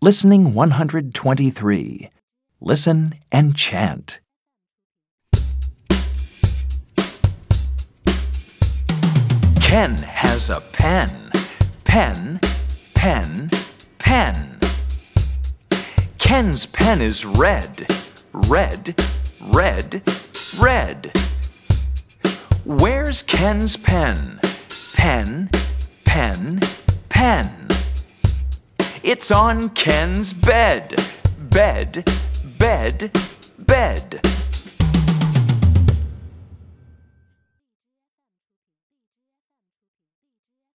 Listening 123. Listen and chant. Ken has a pen. Pen, pen, pen. Ken's pen is red. Red, red, red. Where's Ken's pen? Pen, pen, pen. It's on Ken's bed. Bed, bed, bed.